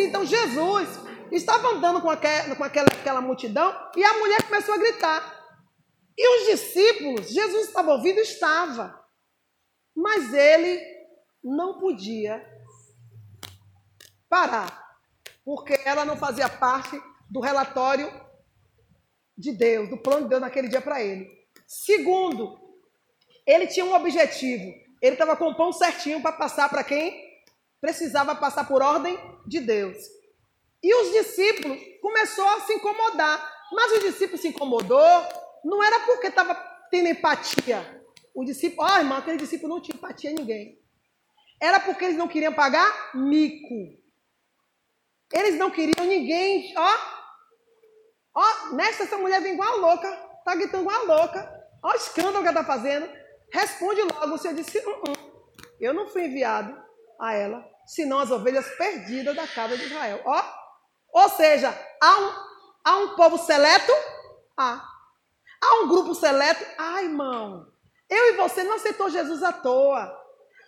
Então Jesus estava andando com, aquela, com aquela, aquela multidão e a mulher começou a gritar. E os discípulos, Jesus estava ouvindo? Estava. Mas ele não podia parar, porque ela não fazia parte do relatório de Deus, do plano de Deus naquele dia para ele. Segundo, ele tinha um objetivo. Ele estava com o pão certinho para passar para quem precisava passar por ordem de Deus. E os discípulos começou a se incomodar. Mas o discípulo se incomodou, não era porque estava tendo empatia. O discípulo, ó irmão, aquele discípulo não tinha empatia a ninguém. Era porque eles não queriam pagar mico. Eles não queriam ninguém, ó. Ó, nessa essa mulher vem igual a louca, tá gritando igual a louca. Ó o escândalo que ela está fazendo. Responde logo. O Senhor disse, -uh. eu não fui enviado a ela, senão as ovelhas perdidas da casa de Israel. Ó, ou seja, há um, há um povo seleto? Há. Há um grupo seleto? Ah, irmão. Eu e você não aceitou Jesus à toa.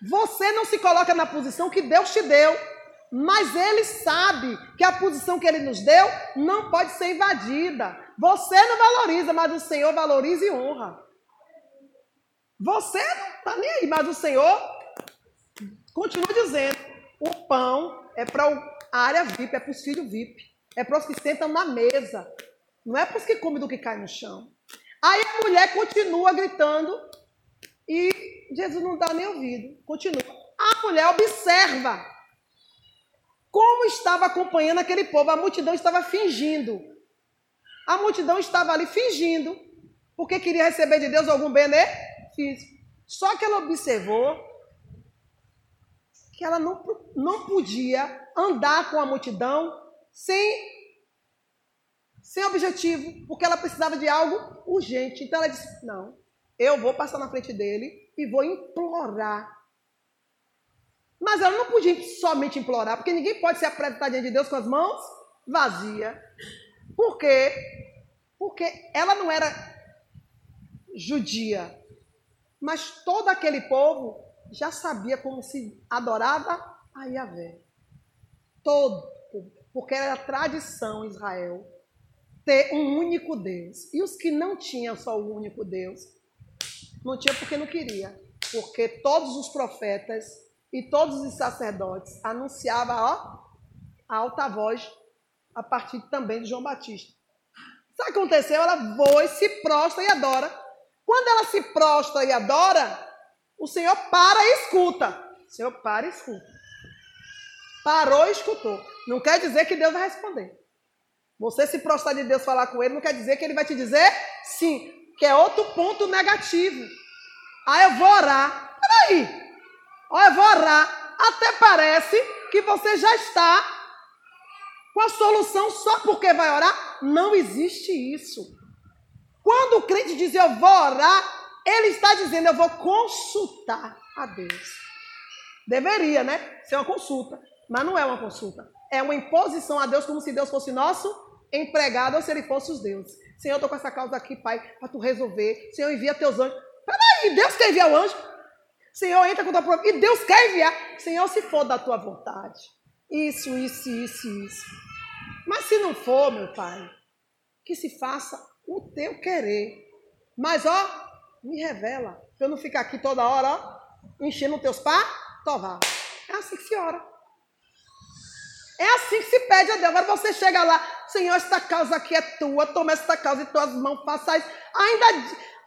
Você não se coloca na posição que Deus te deu. Mas ele sabe que a posição que ele nos deu não pode ser invadida. Você não valoriza, mas o Senhor valoriza e honra. Você não está nem aí, mas o Senhor continua dizendo: o pão é para a área VIP, é para os filhos VIP, é para os que sentam na mesa, não é para os que comem do que cai no chão. Aí a mulher continua gritando e Jesus não dá nem ouvido, continua. A mulher observa como estava acompanhando aquele povo, a multidão estava fingindo. A multidão estava ali fingindo, porque queria receber de Deus algum benefício. Só que ela observou que ela não, não podia andar com a multidão sem, sem objetivo, porque ela precisava de algo urgente. Então ela disse: Não, eu vou passar na frente dele e vou implorar. Mas ela não podia somente implorar, porque ninguém pode se apresentar diante de Deus com as mãos vazias. Por quê? Porque ela não era judia, mas todo aquele povo já sabia como se adorava a Yahvé. Todo, porque era tradição Israel ter um único Deus. E os que não tinham só o único Deus, não tinha porque não queria. Porque todos os profetas e todos os sacerdotes anunciavam ó, a alta voz a partir também de João Batista. Sabe o que aconteceu? Ela voa e se prostra e adora. Quando ela se prostra e adora, o Senhor para e escuta. O Senhor para e escuta. Parou e escutou. Não quer dizer que Deus vai responder. Você se prostrar de Deus falar com ele, não quer dizer que ele vai te dizer sim, que é outro ponto negativo. Ah, eu vou orar. Peraí. Ó, eu vou orar. Até parece que você já está com a solução só porque vai orar. Não existe isso. Quando o crente diz eu vou orar, ele está dizendo: eu vou consultar a Deus. Deveria, né? Ser uma consulta. Mas não é uma consulta. É uma imposição a Deus, como se Deus fosse nosso empregado ou se ele fosse os deuses. Senhor, eu estou com essa causa aqui, Pai, para tu resolver. Senhor, envia teus anjos. Peraí, Deus quer enviar o anjo? Senhor, entra com tua prova. E Deus quer enviar. Senhor, se for da tua vontade. Isso, isso, isso, isso. Mas se não for, meu Pai, que se faça o teu querer. Mas, ó, me revela. Para eu não ficar aqui toda hora, ó, enchendo teus pá, tovar. É assim que se ora. É assim que se pede a Deus. Agora você chega lá, Senhor, esta causa aqui é tua, toma esta causa em tuas mãos, faça isso. Ainda,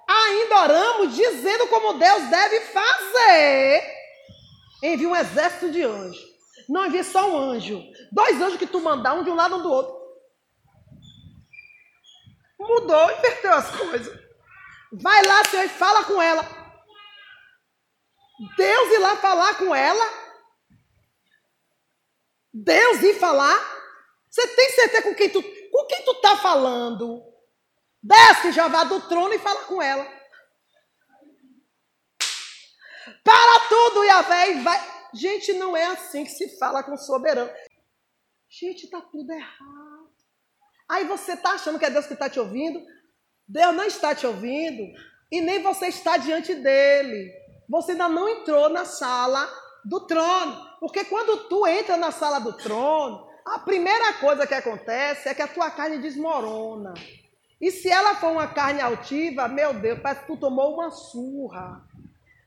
ainda oramos dizendo como Deus deve fazer. Envia um exército de anjos. Não envia só um anjo. Dois anjos que tu mandar, um de um lado, um do outro. Mudou, inverteu as coisas. Vai lá, Senhor, e fala com ela. Deus ir lá falar com ela. Deus ir falar. Você tem certeza com quem tu, com quem tu tá falando? Desce, já vá do trono e fala com ela. Para tudo, Yahvé, e vai. Gente, não é assim que se fala com o soberano. Gente, tá tudo errado. Aí você tá achando que é Deus que está te ouvindo? Deus não está te ouvindo e nem você está diante dele. Você ainda não entrou na sala do trono. Porque quando tu entra na sala do trono, a primeira coisa que acontece é que a tua carne desmorona. E se ela for uma carne altiva, meu Deus, parece que tu tomou uma surra.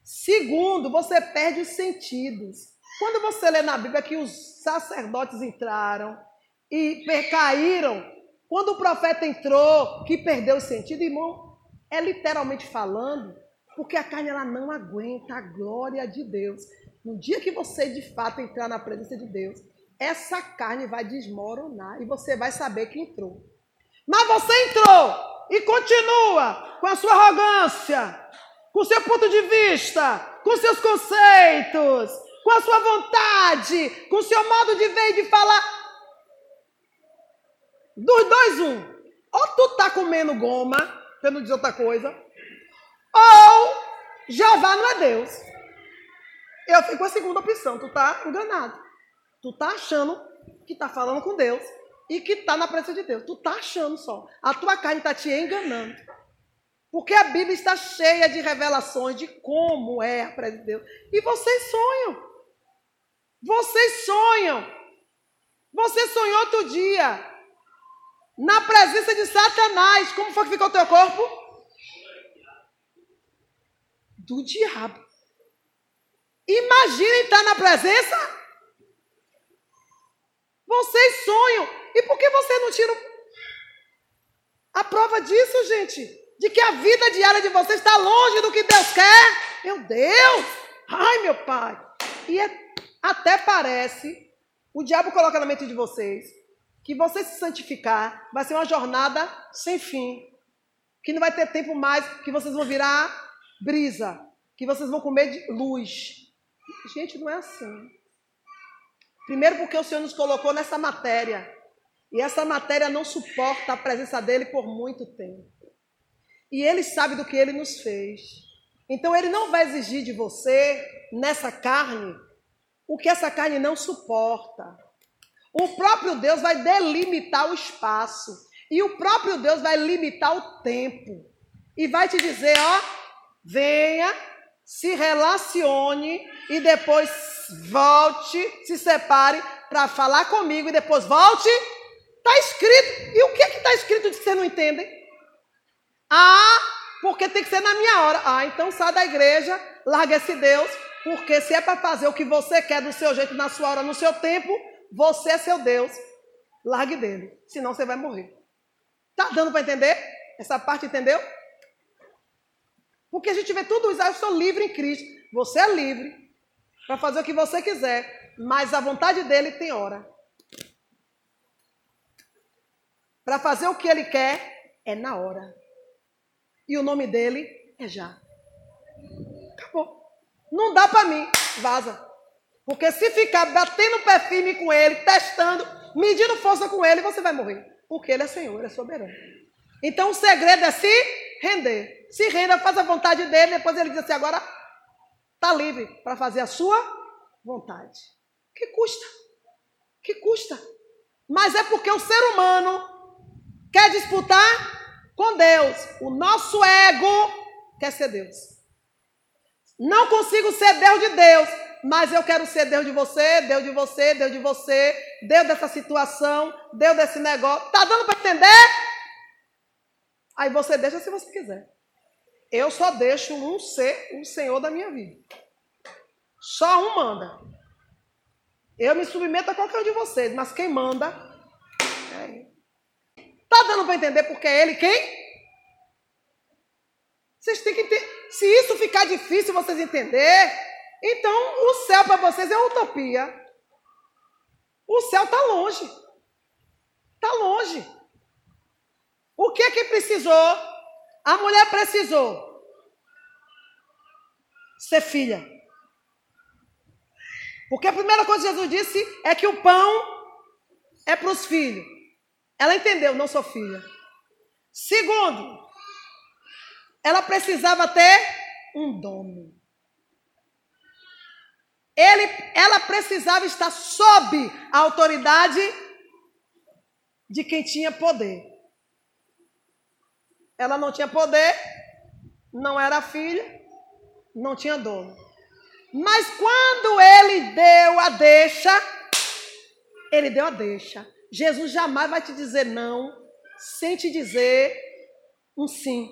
Segundo, você perde os sentidos. Quando você lê na Bíblia que os sacerdotes entraram e caíram, quando o profeta entrou, que perdeu o sentido, irmão, é literalmente falando, porque a carne ela não aguenta a glória de Deus. No dia que você de fato entrar na presença de Deus, essa carne vai desmoronar e você vai saber que entrou. Mas você entrou e continua com a sua arrogância, com o seu ponto de vista, com seus conceitos, com a sua vontade, com o seu modo de ver e de falar. Dos dois, um. Ou tu tá comendo goma, para não dizer outra coisa, ou Jeová não é Deus. Eu fico com a segunda opção, tu tá enganado. Tu tá achando que tá falando com Deus e que tá na presença de Deus. Tu tá achando só. A tua carne tá te enganando. Porque a Bíblia está cheia de revelações de como é a presença de Deus. E vocês sonham. Vocês sonham. Você sonhou outro dia. Na presença de Satanás. Como foi que ficou o teu corpo? Do diabo. Imagine estar na presença. Vocês sonham. E por que você não tira a prova disso, gente? de que a vida diária de vocês está longe do que Deus quer. Meu Deus! Ai, meu Pai! E é, até parece, o diabo coloca na mente de vocês, que você se santificar vai ser uma jornada sem fim. Que não vai ter tempo mais, que vocês vão virar brisa, que vocês vão comer de luz. Gente, não é assim. Primeiro, porque o Senhor nos colocou nessa matéria. E essa matéria não suporta a presença dele por muito tempo. E ele sabe do que ele nos fez. Então ele não vai exigir de você, nessa carne, o que essa carne não suporta. O próprio Deus vai delimitar o espaço. E o próprio Deus vai limitar o tempo. E vai te dizer: ó, venha, se relacione e depois volte, se separe para falar comigo e depois volte. Está escrito. E o que está escrito de que você não entende? Ah, porque tem que ser na minha hora. Ah, então sai da igreja, larga esse Deus, porque se é para fazer o que você quer do seu jeito, na sua hora, no seu tempo, você é seu Deus. Largue dele, senão você vai morrer. Tá dando para entender? Essa parte entendeu? Porque a gente vê tudo isso, ah, eu sou livre em Cristo. Você é livre para fazer o que você quiser, mas a vontade dele tem hora. Para fazer o que ele quer é na hora e o nome dele é já. Acabou. Não dá para mim, vaza. Porque se ficar batendo pé firme com ele, testando, medindo força com ele, você vai morrer. Porque ele é Senhor, ele é soberano. Então o segredo é se render. Se renda, faz a vontade dele, depois ele diz assim: agora está livre para fazer a sua vontade. Que custa? Que custa? Mas é porque o ser humano quer disputar com Deus. O nosso ego quer ser Deus. Não consigo ser Deus de Deus, mas eu quero ser Deus de você, Deus de você, Deus de você, Deus dessa situação, Deus desse negócio. Tá dando para entender? Aí você deixa se você quiser. Eu só deixo um ser o Senhor da minha vida. Só um manda. Eu me submeto a qualquer um de vocês, mas quem manda é Tá dando para entender porque é ele quem? Vocês têm que ter. Se isso ficar difícil vocês entender, então o céu para vocês é utopia. O céu está longe. Está longe. O que que precisou? A mulher precisou ser filha. Porque a primeira coisa que Jesus disse é que o pão é para os filhos. Ela entendeu, não sou filha. Segundo, ela precisava ter um dono. Ele, ela precisava estar sob a autoridade de quem tinha poder. Ela não tinha poder, não era filha, não tinha dono. Mas quando ele deu a deixa, ele deu a deixa. Jesus jamais vai te dizer não sem te dizer um sim.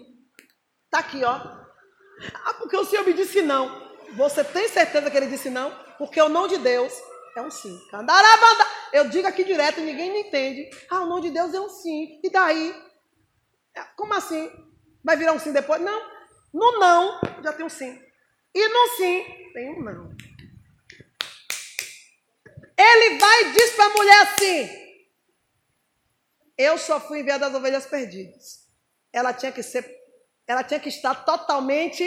Tá aqui, ó. Ah, porque o Senhor me disse não. Você tem certeza que ele disse não? Porque o não de Deus é um sim. Eu digo aqui direto, ninguém me entende. Ah, o não de Deus é um sim. E daí? Como assim? Vai virar um sim depois? Não. No não, já tem um sim. E no sim, tem um não. Ele vai e diz para a mulher assim: Eu só fui enviada das ovelhas perdidas. Ela tinha que ser, ela tinha que estar totalmente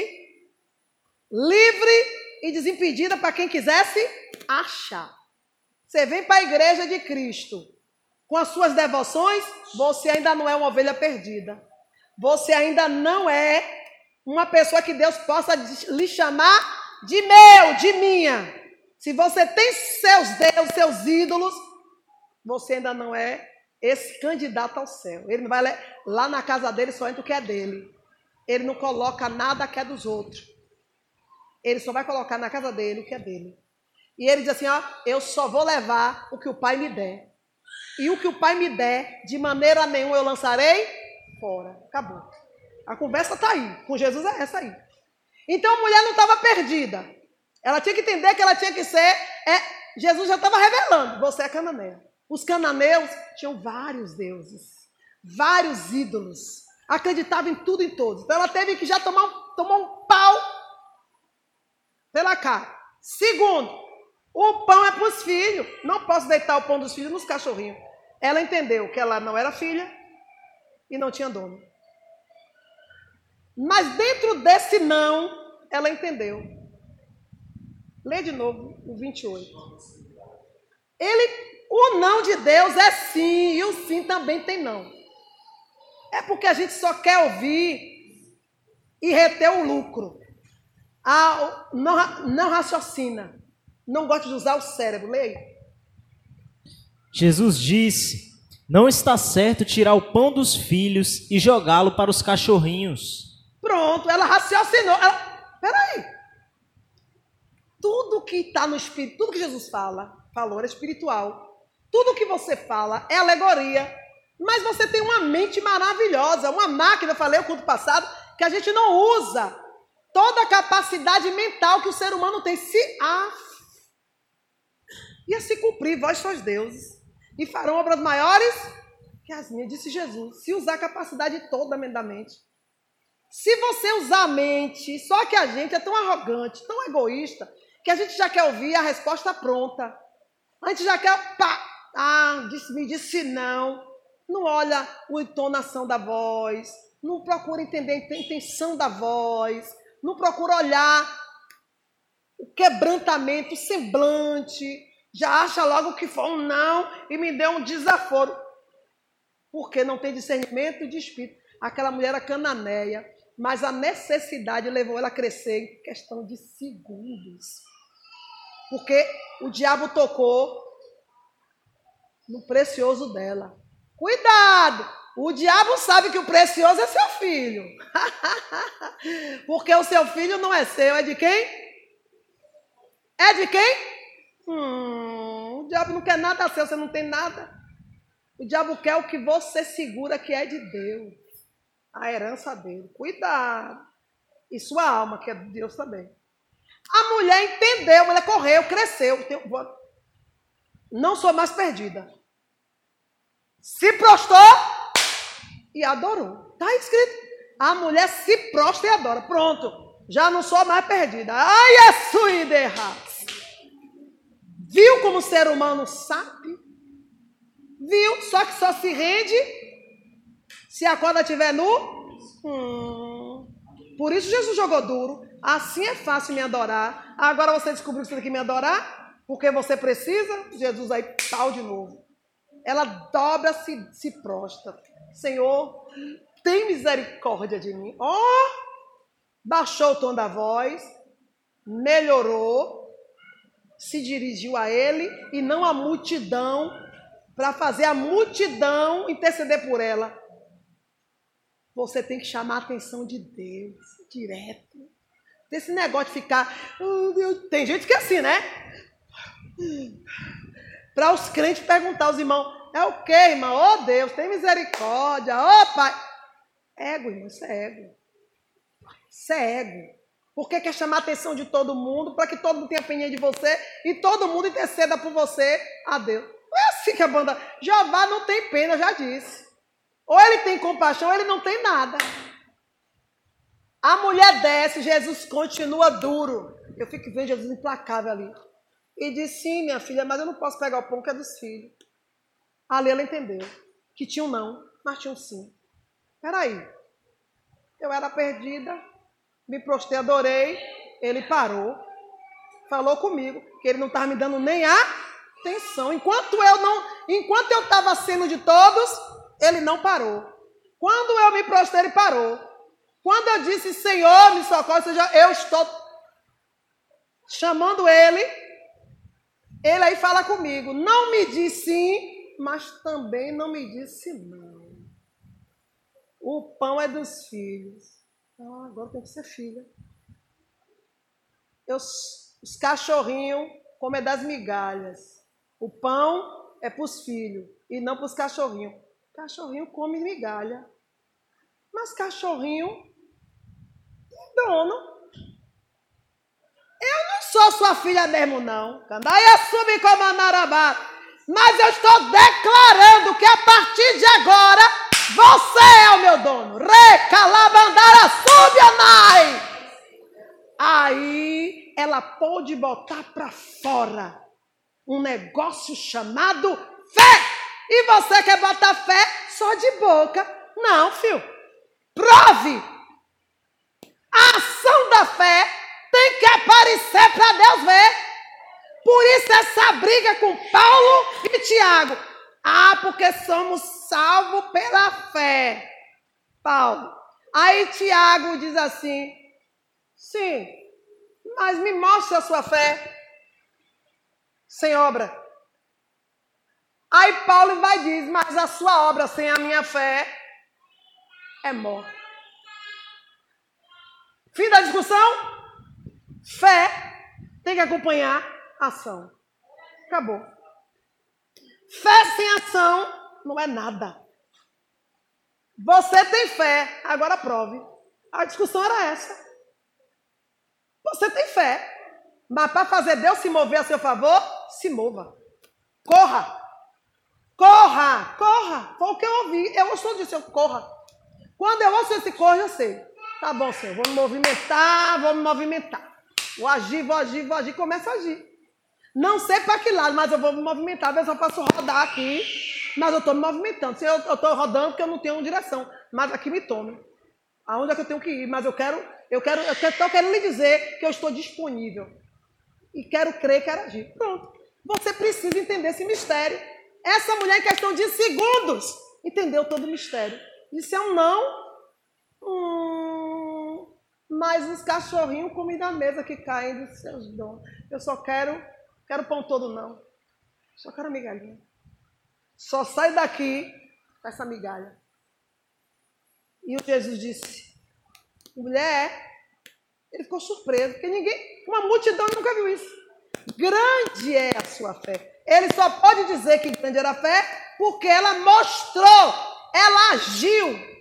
livre e desimpedida para quem quisesse achar. Você vem para a igreja de Cristo com as suas devoções, você ainda não é uma ovelha perdida. Você ainda não é uma pessoa que Deus possa lhe chamar de meu, de minha. Se você tem seus deuses, seus ídolos, você ainda não é esse candidato ao céu. Ele não vai lá na casa dele só entra o que é dele. Ele não coloca nada que é dos outros. Ele só vai colocar na casa dele o que é dele. E ele diz assim: ó, eu só vou levar o que o pai me der. E o que o pai me der, de maneira nenhuma eu lançarei fora. Acabou. A conversa está aí. Com Jesus é essa aí. Então a mulher não estava perdida. Ela tinha que entender que ela tinha que ser. É, Jesus já estava revelando: você é cananeia. Os cananeus tinham vários deuses, vários ídolos. Acreditavam em tudo e em todos. Então ela teve que já tomar, tomar um pela cara. Segundo, o pão é para os filhos. Não posso deitar o pão dos filhos nos cachorrinhos. Ela entendeu que ela não era filha e não tinha dono. Mas dentro desse não, ela entendeu. Lê de novo o 28. Ele, o não de Deus é sim, e o sim também tem não. É porque a gente só quer ouvir e reter o lucro. Ah, não, não raciocina. Não gosta de usar o cérebro. Leia. Jesus disse: Não está certo tirar o pão dos filhos e jogá-lo para os cachorrinhos. Pronto, ela raciocinou. Ela, peraí. Tudo que está no Espírito, tudo que Jesus fala, falou, é espiritual. Tudo que você fala é alegoria. Mas você tem uma mente maravilhosa, uma máquina, eu falei o culto passado, que a gente não usa. Toda a capacidade mental que o ser humano tem se af... ia se cumprir, vós sois deuses, e farão obras maiores que as minhas, disse Jesus. Se usar a capacidade toda da mente. Se você usar a mente, só que a gente é tão arrogante, tão egoísta, que a gente já quer ouvir a resposta pronta. A gente já quer, pá, ah, me disse não. Não olha a entonação da voz, não procura entender a intenção da voz, não procura olhar o quebrantamento, o semblante, já acha logo que foi um não e me deu um desaforo. Porque não tem discernimento de espírito. Aquela mulher era cananeia, mas a necessidade levou ela a crescer em questão de segundos. Porque o diabo tocou no precioso dela. Cuidado! O diabo sabe que o precioso é seu filho. Porque o seu filho não é seu, é de quem? É de quem? Hum, o diabo não quer nada seu, você não tem nada. O diabo quer o que você segura que é de Deus a herança dele. Cuidado. E sua alma, que é de Deus também. A mulher entendeu, a mulher correu, cresceu. Não sou mais perdida. Se prostrou e adorou. Está escrito. A mulher se prostra e adora. Pronto. Já não sou mais perdida. Ai, a sua ideia. Viu como o ser humano sabe? Viu? Só que só se rende se a corda estiver nu, hum. por isso Jesus jogou duro. Assim é fácil me adorar. Agora você descobriu que você tem que me adorar, porque você precisa. Jesus aí, tal de novo. Ela dobra-se, se prostra. Senhor, tem misericórdia de mim. Ó, oh, baixou o tom da voz, melhorou, se dirigiu a ele e não a multidão, para fazer a multidão interceder por ela. Você tem que chamar a atenção de Deus direto. Esse negócio de ficar. Deus. Tem gente que é assim, né? Para os crentes perguntar aos irmãos: é o que, irmão? Oh Deus, tem misericórdia. Oh Pai. Ego, irmão, isso é ego. Isso é ego. Porque quer chamar a atenção de todo mundo, para que todo mundo tenha pena de você e todo mundo interceda por você a Deus. Não é assim que a banda. Jeová não tem pena, já disse. Ou ele tem compaixão, ou ele não tem nada. A mulher desce, Jesus continua duro. Eu fico vendo Jesus implacável ali. E diz: Sim, minha filha, mas eu não posso pegar o pão que é dos filhos. Ali ela entendeu que tinha um não, mas tinha um sim. Peraí. Eu era perdida, me prostei, adorei. Ele parou, falou comigo que ele não estava me dando nem atenção. Enquanto eu não, enquanto eu estava sendo de todos, ele não parou. Quando eu me prostrei, ele parou. Quando eu disse, Senhor, me socorre, seja, eu estou chamando ele, ele aí fala comigo. Não me disse sim, mas também não me disse não. O pão é dos filhos. Ah, agora tem que ser filha. Eu, os cachorrinhos comem das migalhas. O pão é para os filhos e não para os cachorrinhos. Cachorrinho come migalha. Mas cachorrinho dono. Eu não sou sua filha mesmo, não. Candaia sube como a Mas eu estou declarando que a partir de agora você é o meu dono. Recalabandara subianai. Aí ela pôde botar para fora um negócio chamado fé. E você quer botar fé só de boca. Não, filho. Prove. A ação da fé tem que aparecer para Deus ver. Por isso essa briga com Paulo e Tiago. Ah, porque somos salvos pela fé. Paulo. Aí Tiago diz assim: sim, mas me mostre a sua fé sem obra. Aí Paulo vai dizer, mas a sua obra sem a minha fé é morta. Fim da discussão? Fé tem que acompanhar ação. Acabou. Fé sem ação não é nada. Você tem fé, agora prove. A discussão era essa. Você tem fé, mas para fazer Deus se mover a seu favor, se mova. Corra. Corra, corra. Foi o que eu ouvi. Eu ouço disso, eu corra. Quando eu ouço esse corra, eu sei. Tá bom, Senhor, vou me movimentar, vou me movimentar. Vou agir, vou agir, vou agir, começa a agir. Não sei para que lado, mas eu vou me movimentar. Às vezes eu posso rodar aqui, mas eu estou me movimentando. Se eu estou rodando porque eu não tenho direção, mas aqui me tome. Aonde é que eu tenho que ir? Mas eu quero, eu quero, eu estou querendo lhe dizer que eu estou disponível. E quero crer, quero agir. Pronto. Você precisa entender esse mistério. Essa mulher, em questão de segundos, entendeu todo o mistério. Isso é um não. Hum, mas os cachorrinhos comem da mesa que caem dos seus dons. Eu só quero, quero pão todo, não. Só quero migalhinha. Só sai daqui com essa migalha. E o Jesus disse: mulher, ele ficou surpreso, porque ninguém, uma multidão nunca viu isso. Grande é a sua fé. Ele só pode dizer que grande era a fé porque ela mostrou, ela agiu.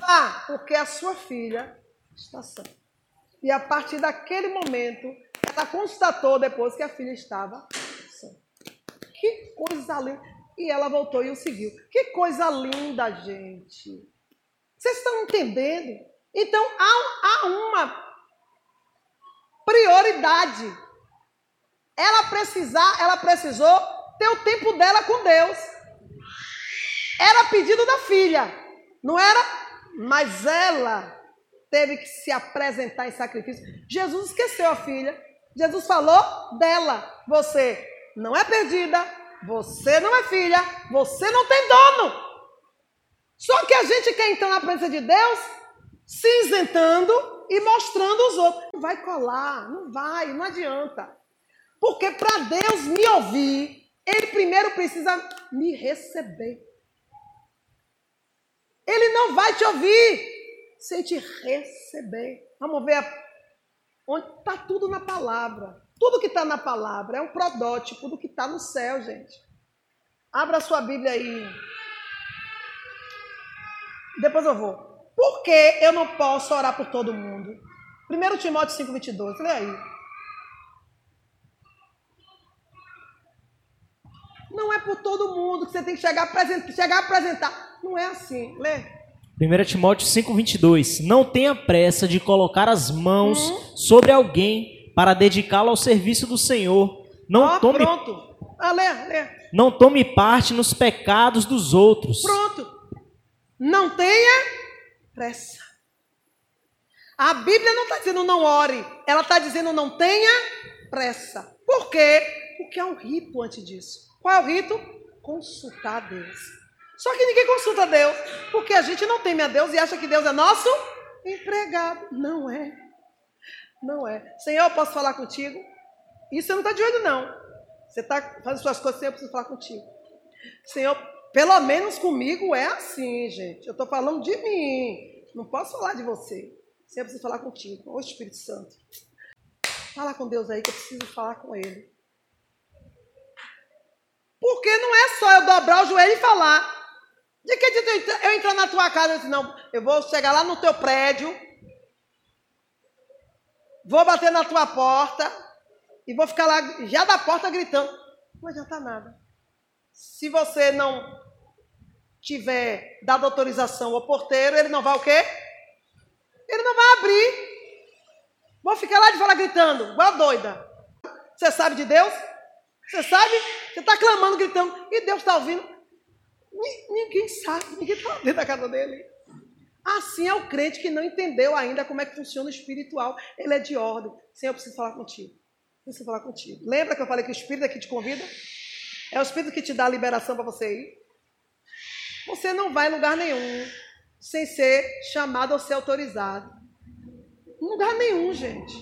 Vá, porque a sua filha está sã. E a partir daquele momento, constatou depois que a filha estava. Que coisa linda. E ela voltou e o seguiu. Que coisa linda, gente. Vocês estão entendendo? Então há, há uma prioridade ela precisar, ela precisou ter o tempo dela com Deus. Era pedido da filha, não era? Mas ela teve que se apresentar em sacrifício. Jesus esqueceu a filha. Jesus falou dela. Você não é perdida, você não é filha, você não tem dono. Só que a gente quer entrar na presença de Deus se isentando e mostrando os outros. Não vai colar, não vai, não adianta. Porque para Deus me ouvir, Ele primeiro precisa me receber. Ele não vai te ouvir sem te receber. Vamos ver onde está tudo na palavra. Tudo que está na palavra é um protótipo do que está no céu, gente. Abra sua Bíblia aí. Depois eu vou. Por que eu não posso orar por todo mundo? 1 Timóteo 5, 22. Lê aí. Não é por todo mundo que você tem que chegar apresentar. Chegar apresentar. Não é assim. Lê. 1 Timóteo 5,22 Não tenha pressa de colocar as mãos hum. sobre alguém para dedicá-lo ao serviço do Senhor. Não oh, tome pronto. Ah, lê, lê. Não tome parte nos pecados dos outros. Pronto. Não tenha pressa. A Bíblia não está dizendo não ore, ela está dizendo não tenha pressa. Por quê? Porque há um rito antes disso. Qual é o rito? Consultar a Deus. Só que ninguém consulta Deus, porque a gente não teme a Deus e acha que Deus é nosso empregado. Não é. Não é. Senhor, eu posso falar contigo? Isso você não está de olho, não. Você está fazendo suas coisas, Senhor, eu preciso falar contigo. Senhor, pelo menos comigo é assim, gente. Eu estou falando de mim. Não posso falar de você. Senhor, eu preciso falar contigo. Ô Espírito Santo. Fala com Deus aí que eu preciso falar com Ele. Porque não é só eu dobrar o joelho e falar. De que eu entrar na tua casa e dizer, não, eu vou chegar lá no teu prédio, vou bater na tua porta e vou ficar lá já da porta gritando. Não adianta nada. Se você não tiver dado autorização ao porteiro, ele não vai o quê? Ele não vai abrir. Vou ficar lá de fora gritando, igual doida. Você sabe de Deus? Você sabe? Você está clamando, gritando, e Deus está ouvindo. Ninguém sabe, ninguém está dentro da casa dele. Assim é o crente que não entendeu ainda como é que funciona o espiritual. Ele é de ordem. Senhor, eu preciso falar contigo. Eu preciso falar contigo. Lembra que eu falei que o Espírito aqui te convida? É o Espírito que te dá a liberação para você ir. Você não vai em lugar nenhum sem ser chamado ou ser autorizado. Em lugar nenhum, gente.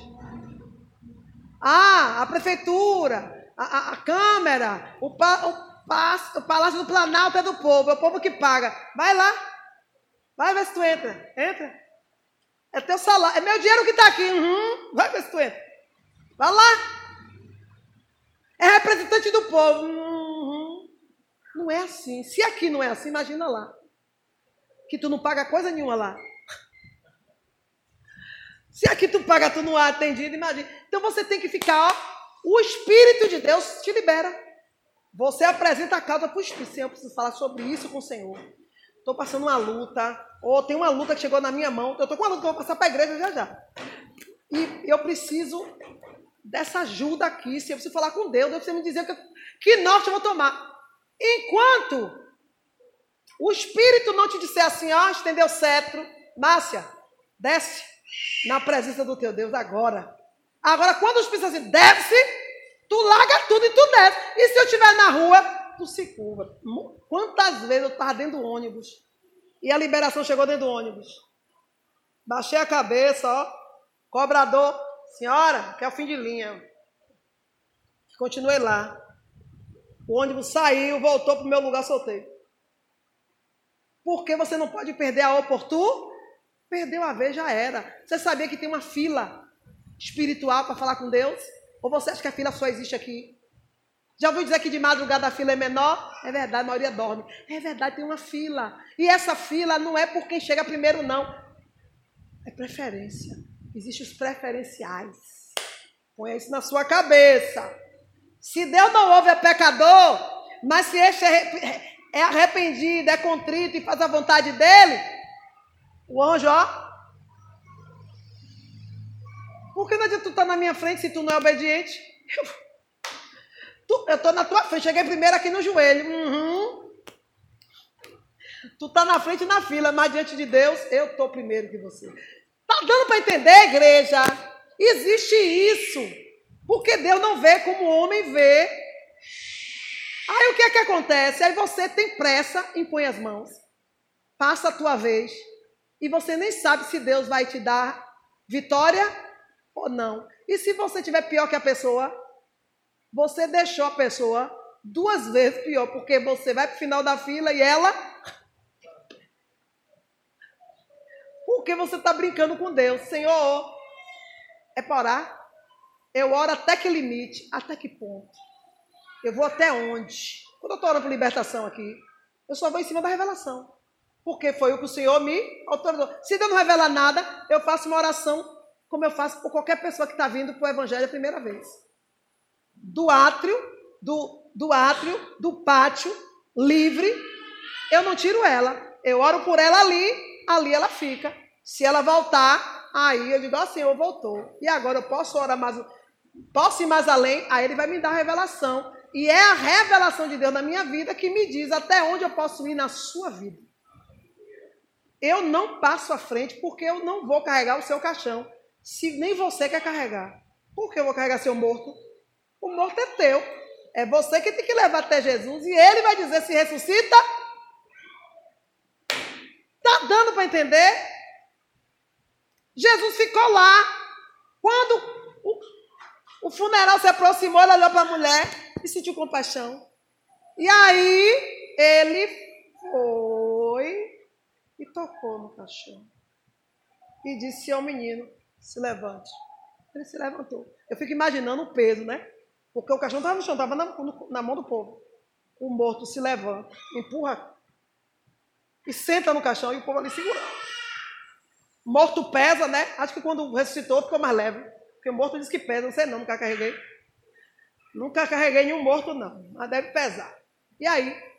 Ah, a prefeitura, a, a, a Câmara, o, pa, o, o Palácio do Planalto é do povo, é o povo que paga. Vai lá. Vai ver se tu entra. Entra. É teu salário. É meu dinheiro que está aqui. Uhum. Vai ver se tu entra. Vai lá. É representante do povo. Uhum. Não é assim. Se aqui não é assim, imagina lá. Que tu não paga coisa nenhuma lá. Se aqui tu paga, tu não é atendido, imagina. Então você tem que ficar, ó. O Espírito de Deus te libera. Você apresenta a causa para o Espírito. Senhor, eu preciso falar sobre isso com o Senhor. Estou passando uma luta. Ou tem uma luta que chegou na minha mão. Eu estou com uma luta que eu vou passar para a igreja já já. E eu preciso dessa ajuda aqui. Se eu preciso falar com Deus, Deus precisa me dizer que, que norte eu vou tomar. Enquanto o Espírito não te disser assim, ó, estendeu o cetro, Márcia, desce na presença do teu Deus agora. Agora, quando o Espírito diz assim, desce, tu larga tudo e tu desce. E se eu estiver na rua, tu se curva. Quantas vezes eu estava dentro do ônibus e a liberação chegou dentro do ônibus? Baixei a cabeça, ó, cobrador, senhora, que é o fim de linha. Continuei lá. O ônibus saiu, voltou para o meu lugar, soltei. Porque você não pode perder a oportunidade? Perdeu a vez, já era. Você sabia que tem uma fila espiritual para falar com Deus? Ou você acha que a fila só existe aqui? Já ouviu dizer que de madrugada a fila é menor? É verdade, a maioria dorme. É verdade, tem uma fila. E essa fila não é por quem chega primeiro, não. É preferência. Existem os preferenciais. Põe isso na sua cabeça. Se Deus não ouve é pecador, mas se este é, arrependido, é contrito e faz a vontade dele, o anjo, ó. Por que não adianta tu estar tá na minha frente se tu não é obediente? Eu, estou na tua frente, cheguei primeiro aqui no joelho. Uhum. Tu está na frente na fila, mas diante de Deus, eu estou primeiro que você. Tá dando para entender, igreja? Existe isso. Porque Deus não vê como o homem vê. Aí o que é que acontece? Aí você tem pressa, impõe as mãos, passa a tua vez, e você nem sabe se Deus vai te dar vitória ou não. E se você tiver pior que a pessoa, você deixou a pessoa duas vezes pior, porque você vai para o final da fila e ela. Porque você está brincando com Deus. Senhor, é para orar? Eu oro até que limite, até que ponto. Eu vou até onde? Quando eu estou orando por libertação aqui, eu só vou em cima da revelação. Porque foi o que o Senhor me autorizou. Se Deus não revela nada, eu faço uma oração como eu faço por qualquer pessoa que está vindo para o Evangelho a primeira vez. Do átrio, do, do átrio, do pátio, livre, eu não tiro ela. Eu oro por ela ali, ali ela fica. Se ela voltar, aí eu digo, ó oh, Senhor, voltou. E agora eu posso orar mais, posso ir mais além, aí ele vai me dar a revelação. E é a revelação de Deus na minha vida que me diz até onde eu posso ir na sua vida. Eu não passo à frente porque eu não vou carregar o seu caixão. Se nem você quer carregar. Por que eu vou carregar seu morto? O morto é teu. É você que tem que levar até Jesus e ele vai dizer se ressuscita. Tá dando para entender? Jesus ficou lá. Quando o, o funeral se aproximou, ele olhou para a mulher e sentiu compaixão. E aí ele foi e tocou no cachorro. E disse ao menino: se levante. Ele se levantou. Eu fico imaginando o peso, né? Porque o cachorro estava no chão, estava na, na, mão do povo. O morto se levanta, empurra e senta no caixão e o povo ali segurando. Morto pesa, né? Acho que quando ressuscitou ficou mais leve. Porque o morto diz que pesa, não sei não, nunca carreguei. Nunca carreguei nenhum morto, não. Mas deve pesar. E aí,